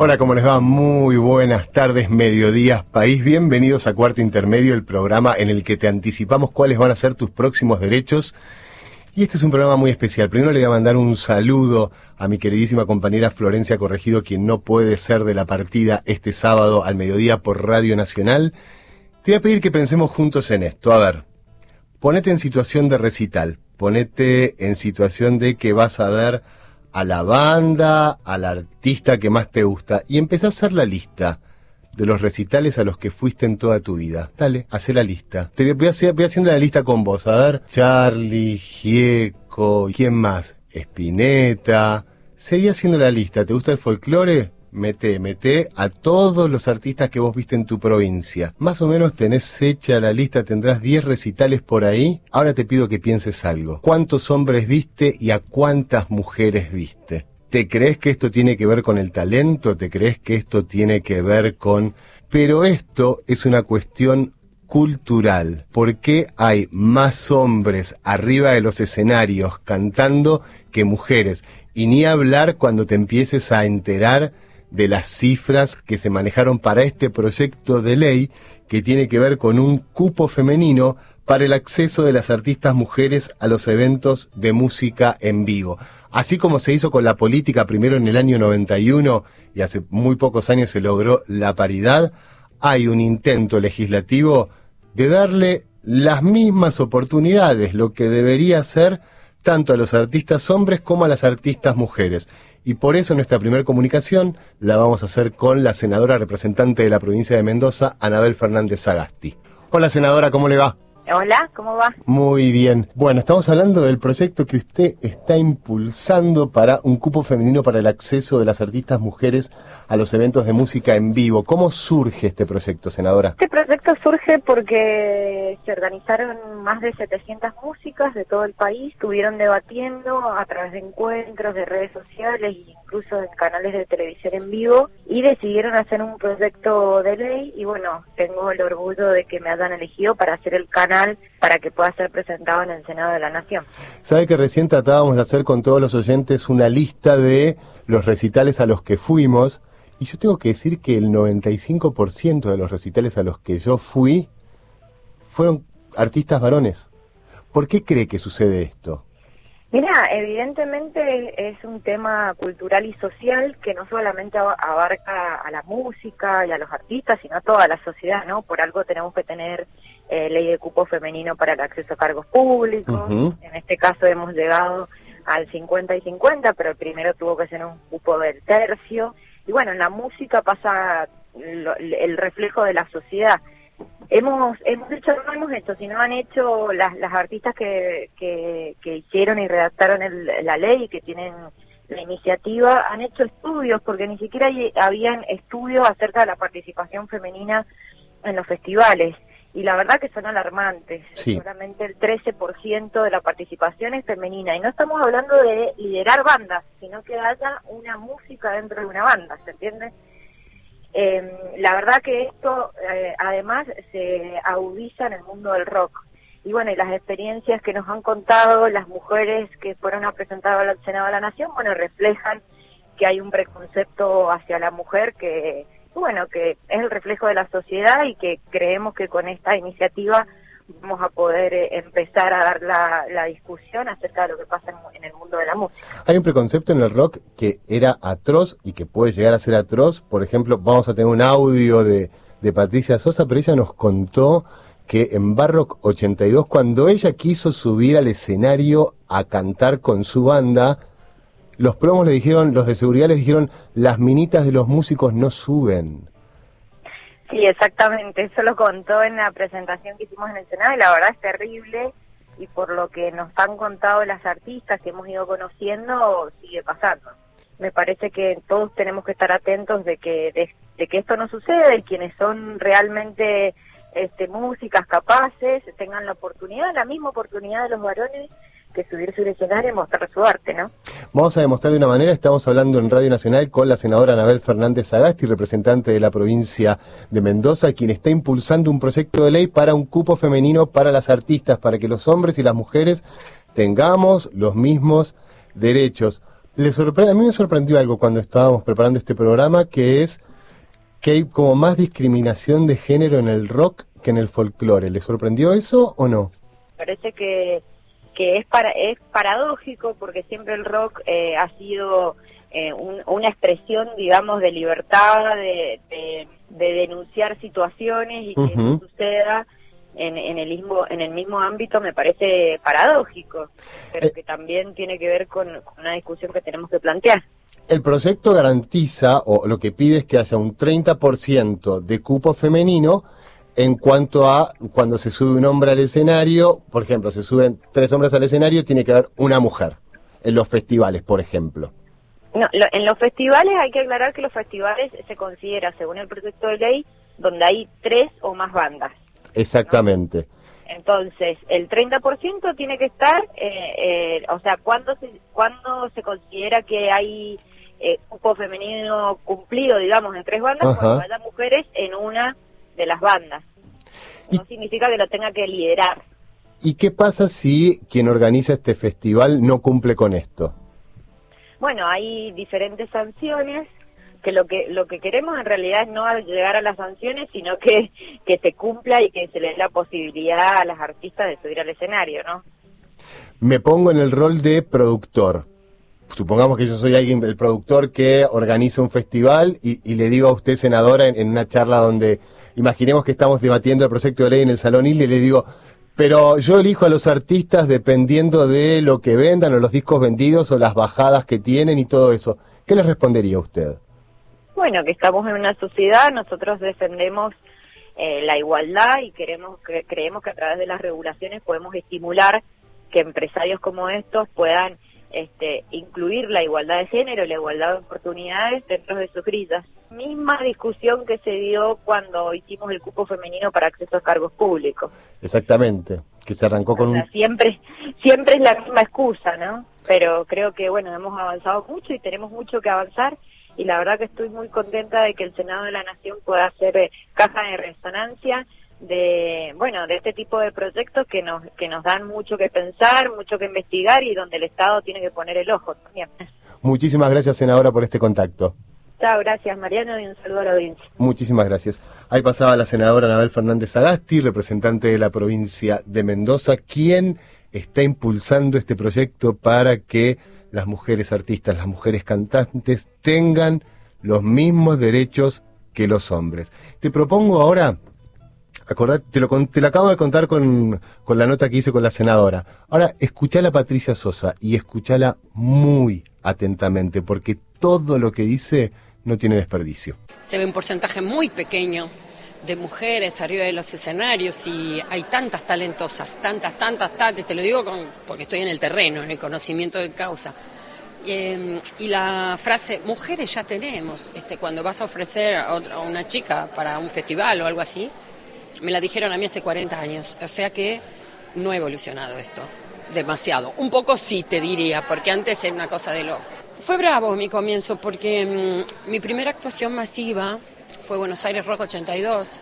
Hola, ¿cómo les va? Muy buenas tardes, mediodías, país. Bienvenidos a Cuarto Intermedio, el programa en el que te anticipamos cuáles van a ser tus próximos derechos. Y este es un programa muy especial. Primero le voy a mandar un saludo a mi queridísima compañera Florencia Corregido, quien no puede ser de la partida este sábado al mediodía por Radio Nacional. Te voy a pedir que pensemos juntos en esto. A ver, ponete en situación de recital, ponete en situación de que vas a ver a la banda, al artista que más te gusta y empezá a hacer la lista de los recitales a los que fuiste en toda tu vida. Dale, haz la lista. Te voy, a hacer, voy haciendo la lista con vos. A ver, Charlie, Gieco, ¿quién más? Spinetta. Seguí haciendo la lista. ¿Te gusta el folclore? Mete, mete a todos los artistas que vos viste en tu provincia. Más o menos tenés hecha la lista, tendrás 10 recitales por ahí. Ahora te pido que pienses algo. ¿Cuántos hombres viste y a cuántas mujeres viste? ¿Te crees que esto tiene que ver con el talento? ¿Te crees que esto tiene que ver con... Pero esto es una cuestión cultural. ¿Por qué hay más hombres arriba de los escenarios cantando que mujeres? Y ni hablar cuando te empieces a enterar de las cifras que se manejaron para este proyecto de ley que tiene que ver con un cupo femenino para el acceso de las artistas mujeres a los eventos de música en vivo. Así como se hizo con la política primero en el año 91 y hace muy pocos años se logró la paridad, hay un intento legislativo de darle las mismas oportunidades, lo que debería ser tanto a los artistas hombres como a las artistas mujeres. Y por eso nuestra primera comunicación la vamos a hacer con la senadora representante de la provincia de Mendoza, Anabel Fernández Sagasti. Hola senadora, ¿cómo le va? Hola, ¿cómo va? Muy bien. Bueno, estamos hablando del proyecto que usted está impulsando para un cupo femenino para el acceso de las artistas mujeres a los eventos de música en vivo. ¿Cómo surge este proyecto, senadora? Este proyecto surge porque se organizaron más de 700 músicas de todo el país, estuvieron debatiendo a través de encuentros, de redes sociales e incluso en canales de televisión en vivo y decidieron hacer un proyecto de ley y bueno, tengo el orgullo de que me hayan elegido para hacer el canal para que pueda ser presentado en el Senado de la Nación. Sabe que recién tratábamos de hacer con todos los oyentes una lista de los recitales a los que fuimos y yo tengo que decir que el 95% de los recitales a los que yo fui fueron artistas varones. ¿Por qué cree que sucede esto? Mira, evidentemente es un tema cultural y social que no solamente abarca a la música y a los artistas, sino a toda la sociedad, ¿no? Por algo tenemos que tener eh, ley de cupo femenino para el acceso a cargos públicos. En este caso hemos llegado al 50 y 50, pero el primero tuvo que ser un cupo del tercio. Y bueno, en la música pasa el reflejo de la sociedad. Hemos, hemos hecho, no hemos hecho, sino han hecho las, las artistas que, que, que hicieron y redactaron la ley y que tienen la iniciativa, han hecho estudios, porque ni siquiera habían estudios acerca de la participación femenina en los festivales y la verdad que son alarmantes. Solamente el 13% de la participación es femenina. Y no estamos hablando de liderar bandas, sino que haya una música dentro de una banda, ¿se entiende? Eh, la verdad que esto eh, además se agudiza en el mundo del rock. Y bueno, y las experiencias que nos han contado las mujeres que fueron a presentar al Senado de la Nación, bueno, reflejan que hay un preconcepto hacia la mujer que bueno, que es el reflejo de la sociedad y que creemos que con esta iniciativa vamos a poder eh, empezar a dar la, discusión acerca de lo que pasa en, el mundo de la música. Hay un preconcepto en el rock que era atroz y que puede llegar a ser atroz. Por ejemplo, vamos a tener un audio de, de Patricia Sosa, pero ella nos contó que en Barrock 82, cuando ella quiso subir al escenario a cantar con su banda, los promos le dijeron, los de seguridad les dijeron, las minitas de los músicos no suben. Sí, exactamente, eso lo contó en la presentación que hicimos en el Senado y la verdad es terrible y por lo que nos han contado las artistas que hemos ido conociendo, sigue pasando. Me parece que todos tenemos que estar atentos de que, de, que esto no suceda y quienes son realmente este, músicas capaces tengan la oportunidad, la misma oportunidad de los varones que subirse un escenario y mostrar su arte, ¿no? Vamos a demostrar de una manera, estamos hablando en Radio Nacional con la senadora Anabel Fernández Agasti, representante de la provincia de Mendoza, quien está impulsando un proyecto de ley para un cupo femenino para las artistas, para que los hombres y las mujeres tengamos los mismos derechos. Le sorprende, a mí me sorprendió algo cuando estábamos preparando este programa, que es que hay como más discriminación de género en el rock que en el folclore. ¿Le sorprendió eso o no? Parece que, que es, para, es paradójico porque siempre el rock eh, ha sido eh, una expresión, digamos, de libertad, de, de, denunciar situaciones y que suceda en, en, el mismo en el mismo ámbito me parece paradójico, pero eh. que también tiene que ver con una discusión que tenemos que plantear. El proyecto garantiza, o lo que pide es que haya un 30% de cupo femenino en cuanto a cuando se sube un hombre al escenario, por ejemplo, se suben tres hombres al escenario, tiene que haber una mujer, en los festivales, por ejemplo. No, en los festivales hay que aclarar que los festivales se considera, según el proyecto de ley, donde hay tres o más bandas. Exactamente. Entonces, el 30% tiene que estar, eh, eh, o sea, ¿cuándo se, ¿cuándo se considera que hay eh, cupo femenino cumplido, digamos, en tres bandas, cuando haya mujeres en una de las bandas. No significa que lo tenga que liderar. ¿Y qué pasa si quien organiza este festival no cumple con esto? Bueno, hay diferentes sanciones que lo que lo que queremos en realidad es no llegar a las sanciones, sino que, que se cumpla y que se le dé la posibilidad a las artistas de subir al escenario, ¿no? Me pongo en el rol de productor supongamos que yo soy alguien, el productor que organiza un festival y, le digo a usted, senadora, en, una charla donde imaginemos que estamos debatiendo el proyecto de ley en el Salón y le digo, pero yo elijo a los artistas dependiendo de lo que vendan o los discos vendidos o las bajadas que tienen y todo eso. ¿Qué le respondería usted? Bueno, que estamos en una sociedad, nosotros defendemos eh, la igualdad y queremos que, creemos que a través de las regulaciones podemos estimular que empresarios como estos puedan este, incluir la igualdad de género y la igualdad de oportunidades dentro de sus grillas. Misma discusión que se dio cuando hicimos el cupo femenino para acceso a cargos públicos. Exactamente, que se arrancó con un... Siempre, siempre es la misma excusa, ¿no? Pero creo que, bueno, hemos avanzado mucho y tenemos mucho que avanzar y la verdad que estoy muy contenta de que el Senado de la Nación pueda hacer eh, caja de resonancia de bueno de este tipo de proyectos que nos que nos dan mucho que pensar mucho que investigar y donde el Estado tiene que poner el ojo también muchísimas gracias senadora por este contacto Chao, gracias Mariano y un saludo a la audiencia. Muchísimas gracias. Ahí pasaba la senadora Anabel Fernández Agasti, representante de la provincia de Mendoza, quien está impulsando este proyecto para que las mujeres artistas, las mujeres cantantes tengan los mismos derechos que los hombres. Te propongo ahora Acordate, te lo, te lo acabo de contar con, con, la nota que hice con la senadora. Ahora, escuchala a Patricia Sosa y escuchala muy atentamente, porque todo lo que dice no tiene desperdicio. Se ve un porcentaje muy pequeño de mujeres arriba de los escenarios y hay tantas talentosas, tantas, tantas, tantas, te lo digo con, porque estoy en el terreno, en el conocimiento de causa. Em, y la frase, mujeres ya tenemos, este, cuando vas a ofrecer a, a una chica para un festival o algo así, me la dijeron a mí hace 40 años, o sea que no ha evolucionado esto demasiado. Un poco sí te diría, porque antes era una cosa de loco. Fue bravo mi comienzo porque mm, mi primera actuación masiva fue Buenos Aires Rock 82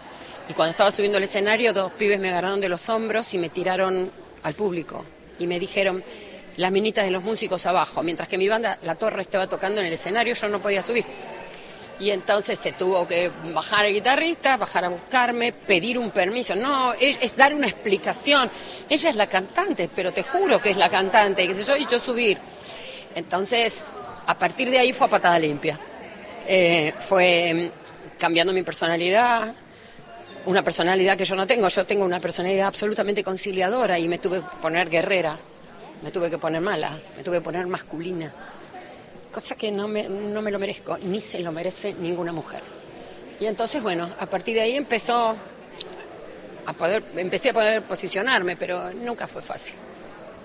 y cuando estaba subiendo al escenario dos pibes me agarraron de los hombros y me tiraron al público y me dijeron las minitas de los músicos abajo, mientras que mi banda La Torre estaba tocando en el escenario yo no podía subir. Y entonces se tuvo que bajar el guitarrista, bajar a buscarme, pedir un permiso. No, es, dar una explicación. Ella es la cantante, pero te juro que es la cantante, sé yo, y yo subir. Entonces, a partir de ahí fue a patada limpia. Eh, fue mm, cambiando mi personalidad, una personalidad que yo no tengo. Yo tengo una personalidad absolutamente conciliadora y me tuve que poner guerrera, me tuve que poner mala, me tuve que poner masculina cosa que no me, no me lo merezco, ni se lo merece ninguna mujer. Y entonces, bueno, a partir de ahí empezó a poder, empecé a poder posicionarme, pero nunca fue fácil.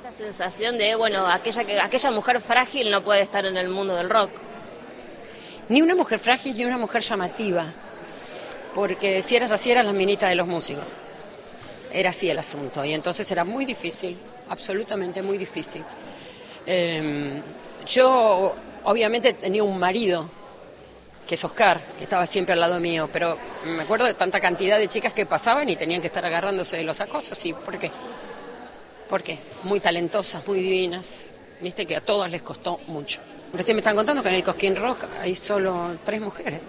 La sensación de, bueno, aquella, que, aquella mujer frágil no puede estar en el mundo del rock. Ni una mujer frágil ni una mujer llamativa, porque si eras así eras la minita de los músicos. Era así el asunto, y entonces era muy difícil absolutamente muy difícil. Em, yo obviamente tenía un marido, que es Oscar, que estaba siempre al lado mío, pero me acuerdo de tanta cantidad de chicas que pasaban y tenían que estar agarrándose de los acosos, ¿y por qué? ¿Por qué? Muy talentosas, muy divinas, viste que a todos les costó mucho. Recién me están contando que en el Cosquín Rock hay solo tres mujeres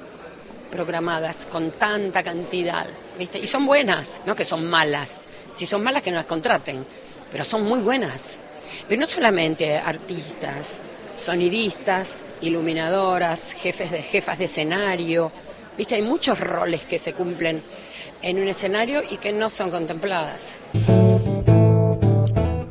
programadas con tanta cantidad, ¿viste? Y son buenas, no que son malas. Si son malas que no las contraten, pero son muy buenas. Pero no solamente artistas, sonidistas, iluminadoras, jefes de jefas de escenario, ¿viste? Hay muchos roles que se cumplen en un escenario y que no son contempladas.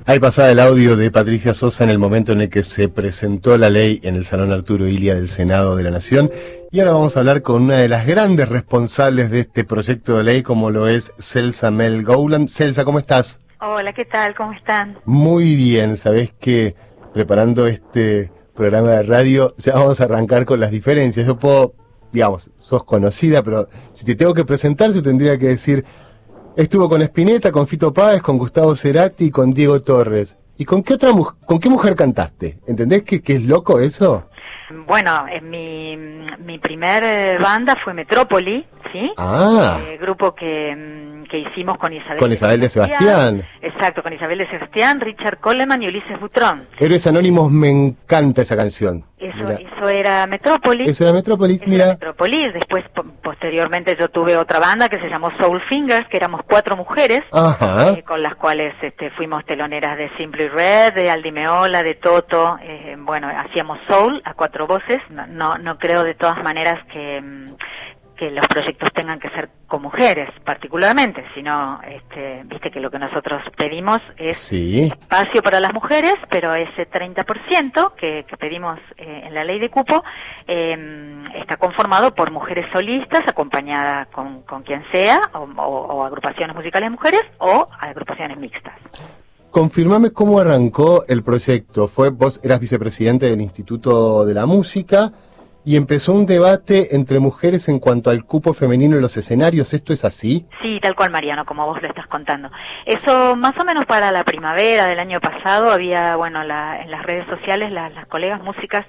Ahí pasaba el audio de Patricia Sosa en el momento en el que se presentó la ley en el Salón Arturo Ilia del Senado de la Nación. Y ahora vamos a hablar con una de las grandes responsables de este proyecto de ley, como lo es Celsa Mel Gowland. Celsa, ¿cómo estás? Hola, ¿qué tal? ¿Cómo están? Muy bien, sabés que preparando este programa de radio ya vamos a arrancar con las diferencias. Yo puedo, digamos, sos conocida, pero si te tengo que presentar, yo tendría que decir Estuvo con Spinetta, con Fito Páez, con Gustavo Cerati y con Diego Torres. ¿Y con qué otra con qué mujer cantaste? ¿Entendés que, que es loco eso? Bueno, en mi, mi primer eh, banda fue Metrópoli, ¿sí? Ah. Eh, grupo que, mm, que hicimos con Isabel. Con Isabel de Sebastián. Exacto, con Isabel de Sebastián, Richard Coleman y Ulises Butrón. Héroes Anónimos, me encanta esa canción. Eso, eso era Metrópolis. Eso era Metrópolis, mira. Era Metrópolis. Después, posteriormente, yo tuve otra banda que se llamó Soul Fingers, que éramos cuatro mujeres, eh, con las cuales este, fuimos teloneras de Simply Red, de Aldi Meola, de Toto. Eh, bueno, hacíamos soul a cuatro voces. No, no, creo de todas maneras que mm, que los proyectos tengan que ser con mujeres particularmente, sino, este, viste que lo que nosotros pedimos es espacio para las mujeres, pero ese 30% que, que pedimos eh, en la ley de cupo em, está conformado por mujeres solistas acompañadas con, con quien sea, o, agrupaciones musicales de mujeres o agrupaciones mixtas. Confirmame cómo arrancó el proyecto. Fue vos eras vicepresidente del Instituto de la Música y empezó un debate entre mujeres en cuanto al cupo femenino en los escenarios. ¿Esto es así? Sí, tal cual, Mariano, como vos lo estás contando. Eso más o menos para la primavera del año pasado había, bueno, la, en las redes sociales las colegas músicas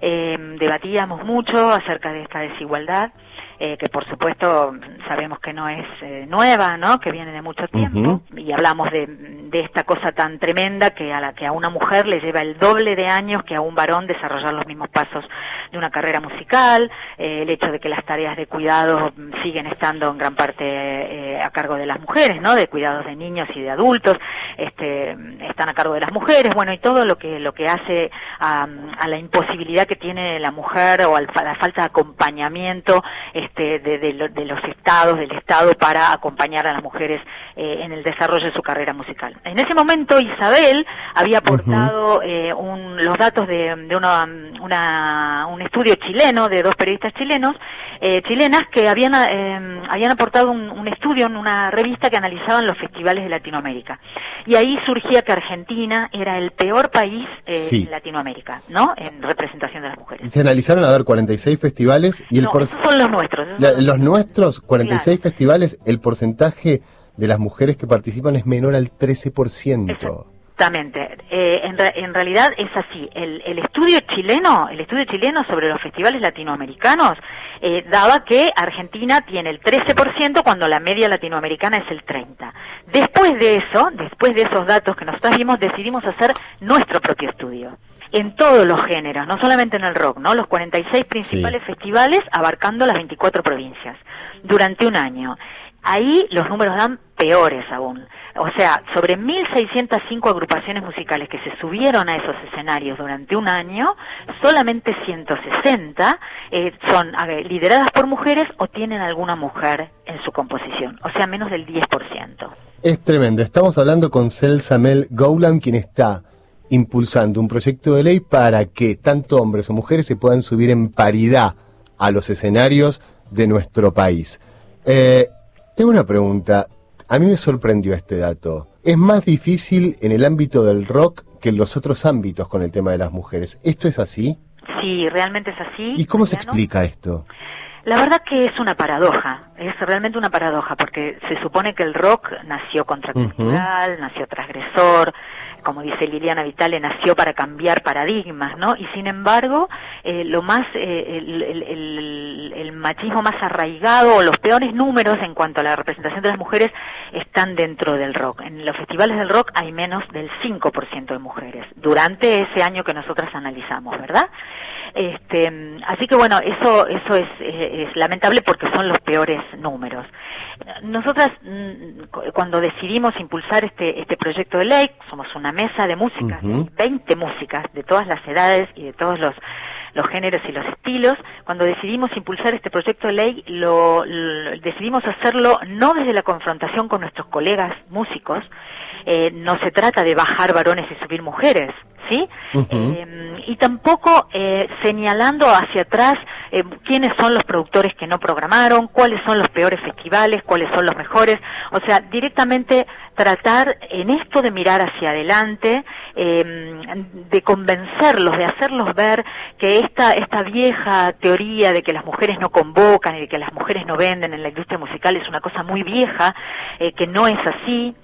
eh, debatíamos mucho acerca de esta desigualdad. Eh, que por supuesto sabemos que no es eh, nueva, ¿no? Que viene de mucho tiempo y hablamos de, de, esta cosa tan tremenda que a la que a una mujer le lleva el doble de años que a un varón desarrollar los mismos pasos de una carrera musical, eh, el hecho de que las tareas de cuidado siguen estando en gran parte a cargo de las mujeres, ¿no? De cuidados de niños y de adultos, este, están a cargo de las mujeres, bueno y todo lo que lo que hace a, a la imposibilidad que tiene la mujer o a la falta de acompañamiento este, de, los estados, del Estado, para acompañar a las mujeres eh, en el desarrollo de su carrera musical. En ese momento Isabel había aportado eh, los datos de, un estudio chileno de dos periodistas chilenos, eh, chilenas que habían, habían aportado un, estudio en una revista que analizaban los festivales de Latinoamérica. Y ahí surgía que Argentina era el peor país en Latinoamérica, ¿no? En representación de las mujeres. Se analizaron, a ver, 46 festivales y el... No, son los nuestros los nuestros, 46 festivales, el porcentaje de las mujeres que participan es menor al 13%. Exactamente. Eh, en, realidad es así. El, estudio chileno, el estudio chileno sobre los festivales latinoamericanos eh, daba que Argentina tiene el 13% cuando la media latinoamericana es el 30. Después de eso, después de esos datos que nosotros vimos, decidimos hacer nuestro propio estudio en todos los géneros, no solamente en el rock, ¿no? Los 46 principales festivales abarcando las 24 provincias durante un año. Ahí los números dan peores aún. O sea, sobre 1.605 agrupaciones musicales que se subieron a esos escenarios durante un año, solamente 160 eh, son lideradas por mujeres o tienen alguna mujer en su composición, o sea, menos del 10%. Es tremendo. Estamos hablando con Celsa Mel Gowland, quien está impulsando un proyecto de ley para que tanto hombres o mujeres se puedan subir en paridad a los escenarios de nuestro país. Eh, tengo una pregunta. A mí me sorprendió este dato. Es más difícil en el ámbito del rock que en los otros ámbitos con el tema de las mujeres. ¿Esto es así? Sí, realmente es así. ¿Y cómo se explica esto? La verdad que es una paradoja, es realmente una paradoja, porque se supone que el rock nació contracultural, nació transgresor, como dice Liliana Vitale, nació para cambiar paradigmas, ¿no? Y sin embargo, eh, lo más, eh, el, machismo más arraigado o los peores números en cuanto a la representación de las mujeres están dentro del rock. En los festivales del rock hay menos del 5% de mujeres durante ese año que nosotras analizamos, ¿verdad? Este, así que bueno, eso, eso es, es lamentable porque son los peores números. Nosotras, mm, cuando decidimos impulsar este, este proyecto de ley, somos una mesa de música, 20 músicas de todas las edades y de todos los, los géneros y los estilos. Cuando decidimos impulsar este proyecto de ley, lo, decidimos hacerlo no desde la confrontación con nuestros colegas músicos, eh, no se trata de bajar varones y subir mujeres, ¿sí? eh, y tampoco eh, señalando hacia atrás eh, quiénes son los productores que no programaron, cuáles son los peores festivales, cuáles son los mejores, o sea, directamente tratar en esto de mirar hacia adelante, eh, de convencerlos, de hacerlos ver que esta, esta vieja teoría de que las mujeres no convocan y de que las mujeres no venden en la industria musical es una cosa muy vieja, eh, que no es así,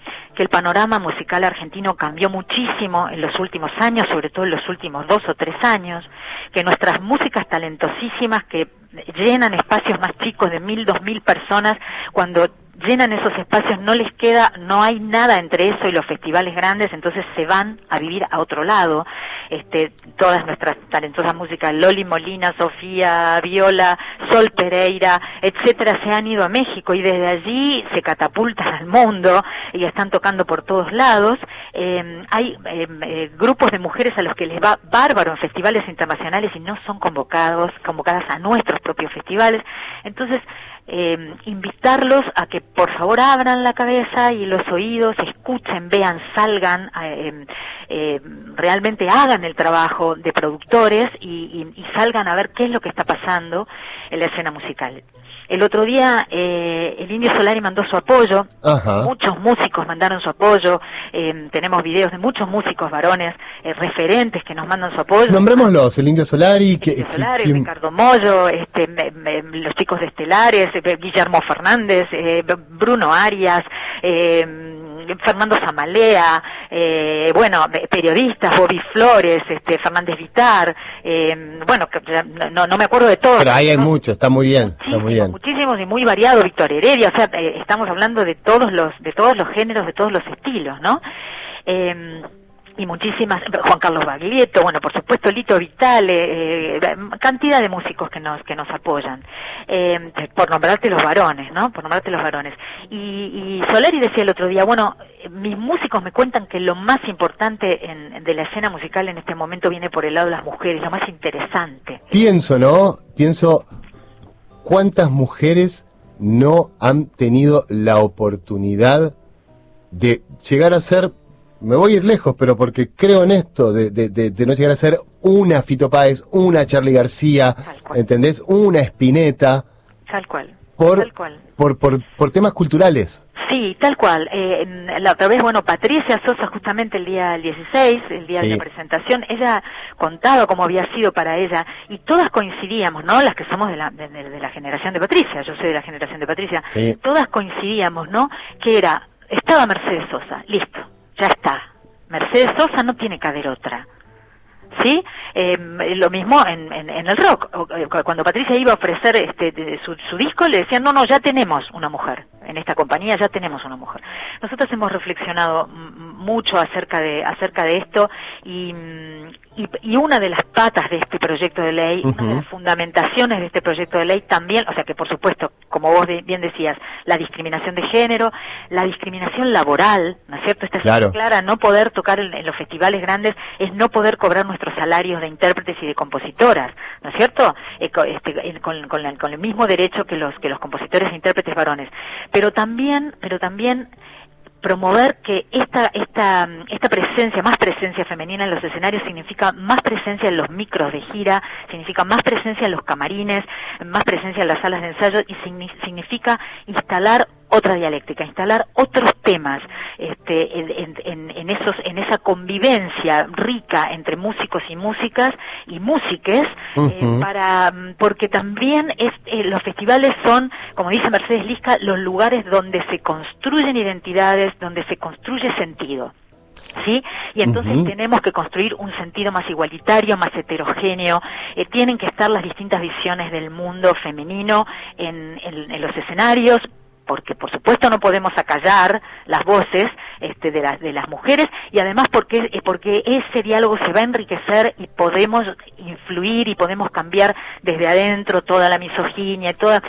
el panorama musical argentino cambió muchísimo en los últimos años, sobre todo en los últimos dos o tres años, que nuestras músicas talentosísimas que llenan espacios más chicos de mil, dos mil personas, cuando llenan esos espacios, no les queda, no hay nada entre eso y los festivales grandes, entonces se van a vivir a otro lado. Este, todas nuestras talentosas músicas, Loli Molina, Sofía Viola, Sol Pereira, etcétera, se han ido a México y desde allí se catapultan al mundo y están tocando por todos lados. Eh, hay eh, eh, grupos de mujeres a los que les va bárbaro en festivales internacionales y no son convocados, convocadas a nuestros propios festivales. Entonces, eh, invitarlos a que por favor abran la cabeza y los oídos, escuchen, vean, salgan, eh, eh, realmente hagan el trabajo de productores y, y, y salgan a ver qué es lo que está pasando en la escena musical. El otro día eh, el Indio Solari mandó su apoyo, Ajá. muchos músicos mandaron su apoyo, eh, tenemos videos de muchos músicos varones eh, referentes que nos mandan su apoyo. Nombrémoslos, el Indio Solari, que, Indio Solari, que- Ricardo Mollo, este, me- me- los chicos de Estelares, eh, Guillermo Fernández, eh, Bruno Arias, eh, Fernando Zamalea, eh, bueno, periodistas, Bobby Flores, este, Fernández Vitar, eh, bueno, no, no me acuerdo de todos. pero ahí hay ¿no? mucho, está muy bien, está muy Muchísimos, bien. muchísimos y muy variado, Víctor Heredia, o sea, eh, estamos hablando de todos los, de todos los géneros, de todos los estilos, ¿no? Eh, y muchísimas, Juan Carlos Baglietto, bueno, por supuesto Lito Vitale, eh, cantidad de músicos que nos, que nos apoyan, eh, por nombrarte los varones, ¿no? Por nombrarte los varones. Y, y Solari decía el otro día, bueno, mis músicos me cuentan que lo más importante en- de la escena musical en este momento viene por el lado de las mujeres, lo más interesante. Pienso, ¿no? Pienso cuántas mujeres no han tenido la oportunidad de llegar a ser, me voy a ir lejos, pero porque creo en esto, de, de- de- de no llegar a ser una Fito Páez, una Charlie García. ¿entendés? Una Espineta, Tal cual. por, Tal cual. por, por, por temas culturales. Sí, tal cual. Eh, la otra vez, bueno, Patricia Sosa, justamente el día 16, el día Sí. de la presentación, ella contaba cómo había sido para ella y todas coincidíamos, ¿no? Las que somos de la, de, de- de la generación de Patricia, yo soy de la generación de Patricia, Sí. todas coincidíamos, ¿no? Que era, estaba Mercedes Sosa, listo, ya está. Mercedes Sosa no tiene que haber otra. ¿sí? Eh, lo mismo en, el rock. Eh, cu- Cuando Patricia iba a ofrecer este, su, su disco, le decían, no, no, ya tenemos una mujer. En esta compañía ya tenemos una mujer. Nosotros hemos reflexionado mucho acerca de, acerca de esto y, mm, y, y una de las patas de este proyecto de ley, una de las fundamentaciones de este proyecto de ley también, o sea que por supuesto, como vos de- bien decías, la discriminación de género, la discriminación laboral, ¿no es cierto? Esta es Claro. clara, no poder tocar en, en los festivales grandes es no poder cobrar nuestros salarios de intérpretes y de compositoras, ¿no es cierto? Eh, este, con, con la- con el mismo derecho que los que los compositores e intérpretes varones, pero también, pero también promover que esta, esta, esta presencia, más presencia femenina en los escenarios significa más presencia en los micros de gira, significa más presencia en los camarines, más presencia en las salas de ensayo y signi- significa instalar otra dialéctica, instalar otros temas este, en, en- en- en esos, en esa convivencia rica entre músicos y músicas y músiques, eh, para, mm, porque también es, eh, los festivales son, como dice Mercedes Lisca, los lugares donde se construyen identidades, donde se construye sentido. ¿sí? Y entonces tenemos que construir un sentido más igualitario, más heterogéneo. Eh, tienen que estar las distintas visiones del mundo femenino en, en los escenarios, porque por supuesto no podemos acallar las voces este, de, las de las mujeres y además porque, eh, porque ese diálogo se va a enriquecer y podemos influir y podemos cambiar desde adentro toda la misoginia, toda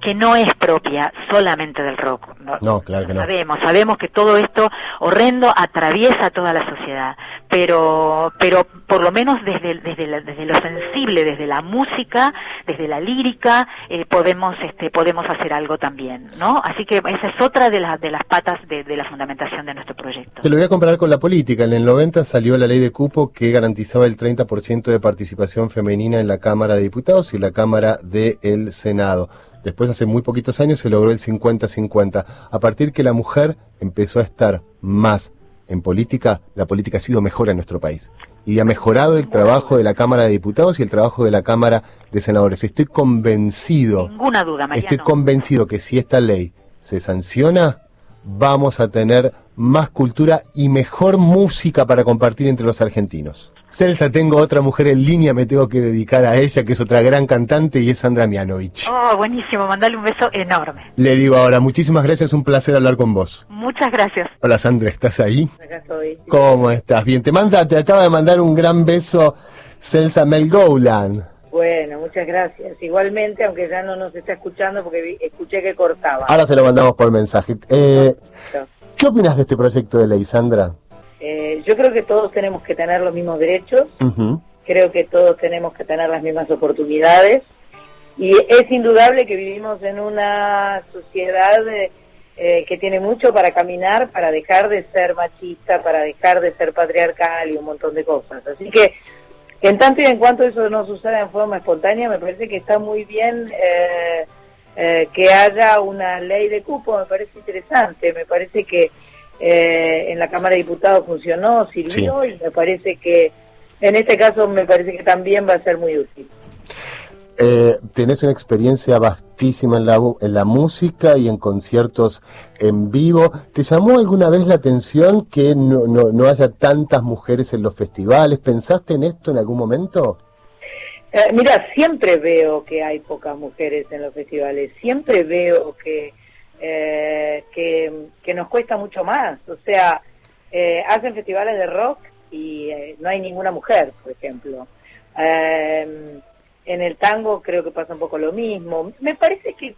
que no es propia solamente del rock. No, claro que no. Sabemos, sabemos que todo esto horrendo atraviesa toda la sociedad, pero, pero por lo menos desde, desde, desde lo sensible, desde la música, desde la lírica, eh, podemos, este, podemos hacer algo también, ¿no? Así que esa es otra de, las patas de, de la fundamentación de nuestro proyecto. Te lo voy a comparar con la política. En el 90 salió la ley de cupo que garantizaba el 30% de participación femenina en la Cámara de Diputados y la Cámara del Senado. Después, hace muy poquitos años, se logró el 50-50. A partir que la mujer empezó a estar más en política, la política ha sido mejor en nuestro país. Y ha mejorado el trabajo de la Cámara de Diputados y el trabajo de la Cámara de Senadores. Estoy convencido. Ninguna duda, Estoy convencido que si esta ley se sanciona, vamos a tener más cultura y mejor música para compartir entre los argentinos. Celsa, tengo otra mujer en línea, me tengo que dedicar a ella, que es otra gran cantante y es Sandra Mianovich. Oh, buenísimo, mandale un beso enorme. Le digo ahora, muchísimas gracias, un placer hablar con vos. Muchas gracias. Hola Sandra, ¿estás ahí? Acá estoy. ¿Cómo estás? Bien, te manda, te acaba de mandar un gran beso Celsa Melgoulan. Bueno, muchas gracias. Igualmente, aunque ya no nos está escuchando porque escuché que cortaba. Ahora se lo mandamos por mensaje. Eh, ¿Qué opinas de este proyecto de ley, Sandra? Eh, yo creo que todos tenemos que tener los mismos derechos, creo que todos tenemos que tener las mismas oportunidades y es indudable que vivimos en una sociedad eh, que tiene mucho para caminar, para dejar de ser machista, para dejar de ser patriarcal y un montón de cosas. Así que en tanto y en cuanto eso no suceda en forma espontánea, me parece que está muy bien eh, eh, que haya una ley de cupo, me parece interesante, me parece que eh, en la Cámara de Diputados funcionó, sirvió y me parece que en este caso me parece que también va a ser muy útil. Eh, tenés una experiencia vastísima en la, en la música y en conciertos en vivo. ¿Te llamó alguna vez la atención que no, no, haya tantas mujeres en los festivales? ¿Pensaste en esto en algún momento? Eh, mira, siempre veo que hay pocas mujeres en los festivales, siempre veo que, eh, que, nos cuesta mucho más. O sea, eh, hacen festivales de rock y no hay ninguna mujer, por ejemplo en el tango creo que pasa un poco lo mismo. Me parece que,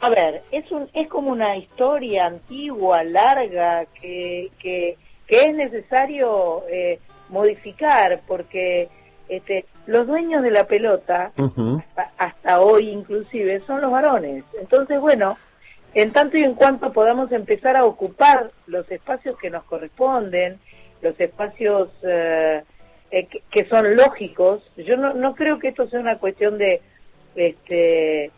a ver, es, un, es como una historia antigua, larga, que, que, es necesario eh, modificar porque este, los dueños de la pelota, hasta, hoy inclusive, son los varones. Entonces, bueno, en tanto y en cuanto podamos empezar a ocupar los espacios que nos corresponden, los espacios... Eh, eh, que, son lógicos. Yo no, no creo que esto sea una cuestión de, este,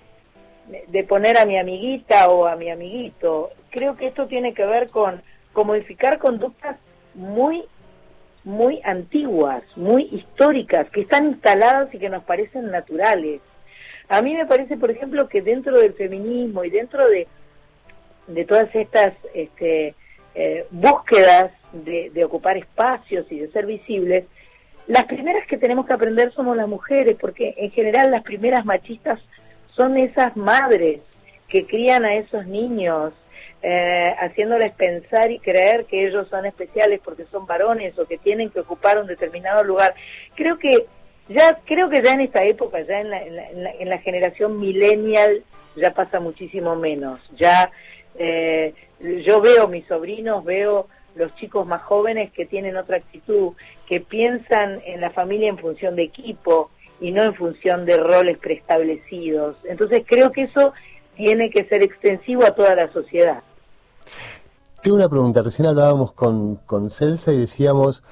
de poner a mi amiguita o a mi amiguito. Creo que esto tiene que ver con, con modificar conductas muy muy antiguas, muy históricas, que están instaladas y que nos parecen naturales. A mí me parece, por ejemplo, que dentro del feminismo y dentro de, de todas estas este, eh, búsquedas de, de, ocupar espacios y de ser visibles, las primeras que tenemos que aprender somos las mujeres, porque en general las primeras machistas son esas madres que crían a esos niños, eh, haciéndoles pensar y creer que ellos son especiales porque son varones o que tienen que ocupar un determinado lugar. Creo que ya creo que ya en esta época, ya en la, en la, generación millennial, ya pasa muchísimo menos. Ya eh, yo veo mis sobrinos, veo los chicos más jóvenes que tienen otra actitud, que piensan en la familia en función de equipo y no en función de roles preestablecidos. Entonces creo que eso tiene que ser extensivo a toda la sociedad. Tengo una pregunta. Recién hablábamos con, con Celsa y decíamos,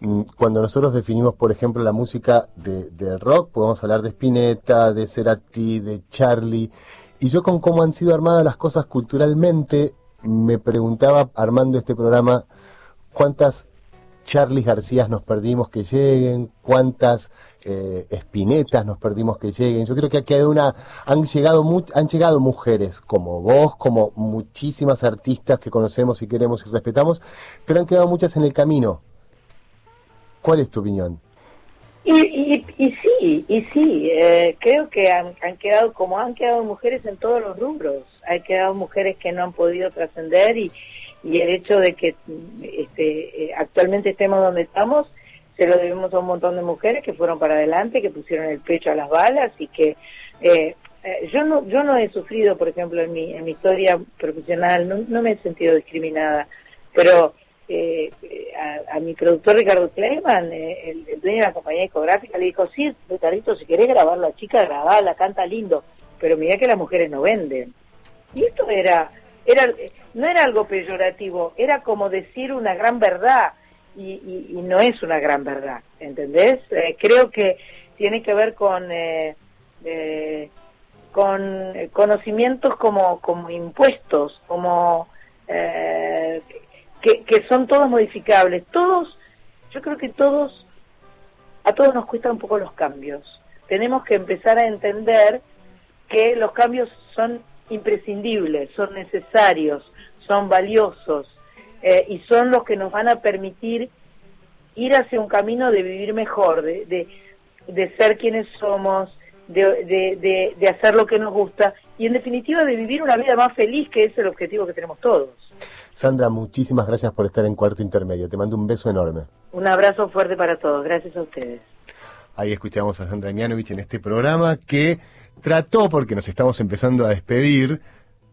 mm, cuando nosotros definimos, por ejemplo, la música de, rock, podemos hablar de Spinetta, de Cerati, de Charlie, y yo con cómo han sido armadas las cosas culturalmente, me preguntaba, armando este programa, cuántas Charlie García nos perdimos que lleguen, cuántas eh, espinetas nos perdimos que lleguen. Yo creo que ha quedado una, han llegado, han llegado mujeres como vos, como muchísimas artistas que conocemos y queremos y respetamos, pero han quedado muchas en el camino. ¿Cuál es tu opinión? Y, y, sí, y sí, eh, creo que han, quedado como han quedado mujeres en todos los rubros. Han quedado mujeres que no han podido trascender y, y el hecho de que este, eh, actualmente estemos donde estamos se lo debemos a un montón de mujeres que fueron para adelante, que pusieron el pecho a las balas y que eh, yo no yo no he sufrido, por ejemplo, en mi, en mi historia profesional, no, me he sentido discriminada, pero eh, a, mi productor Ricardo Kleiman, eh, el, dueño de la compañía discográfica, le dijo, sí, Ricardo, si querés grabar la chica, grabala, canta lindo, pero mira que las mujeres no venden. Y esto era, era no era algo peyorativo, era como decir una gran verdad, y, no es una gran verdad, ¿entendés? Eh, creo que tiene que ver con... Eh, con conocimientos como, como impuestos, como eh, que, son todos modificables. Todos, yo creo que todos, a todos nos cuesta un poco los cambios. Tenemos que empezar a entender que los cambios son imprescindibles, son necesarios, son valiosos eh, y son los que nos van a permitir ir hacia un camino de vivir mejor, de, de, ser quienes somos, de, de, de hacer lo que nos gusta y en definitiva de vivir una vida más feliz, que es el objetivo que tenemos todos. Sandra, muchísimas gracias por estar en Cuarto Intermedio. Te mando un beso enorme. Un abrazo fuerte para todos. Gracias a ustedes. Ahí escuchamos a Sandra Mianovich en este programa que trató, porque nos estamos empezando a despedir,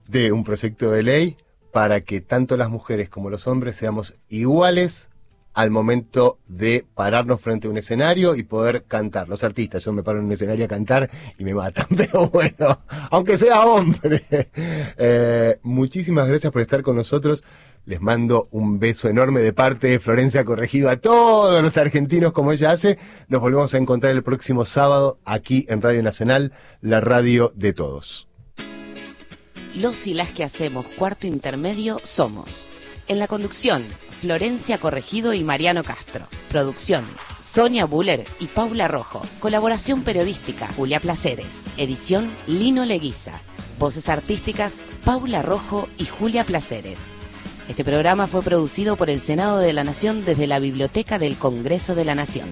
de un proyecto de ley para que tanto las mujeres como los hombres seamos iguales al momento de pararnos frente a un escenario y poder cantar. Los artistas, yo me paro en un escenario a cantar y me matan, pero bueno, aunque sea hombre. Eh, muchísimas gracias por estar con nosotros. Les mando un beso enorme de parte de Florencia Corregido a todos los argentinos como ella hace. Nos volvemos a encontrar el próximo sábado aquí en Radio Nacional, la radio de todos. Los y las que hacemos cuarto intermedio somos. En la conducción, Florencia Corregido y Mariano Castro. Producción, Sonia Buller y Paula Rojo. Colaboración periodística, Julia Placeres. Edición, Lino Leguiza. Voces artísticas, Paula Rojo y Julia Placeres. Este programa fue producido por el Senado de la Nación desde la Biblioteca del Congreso de la Nación.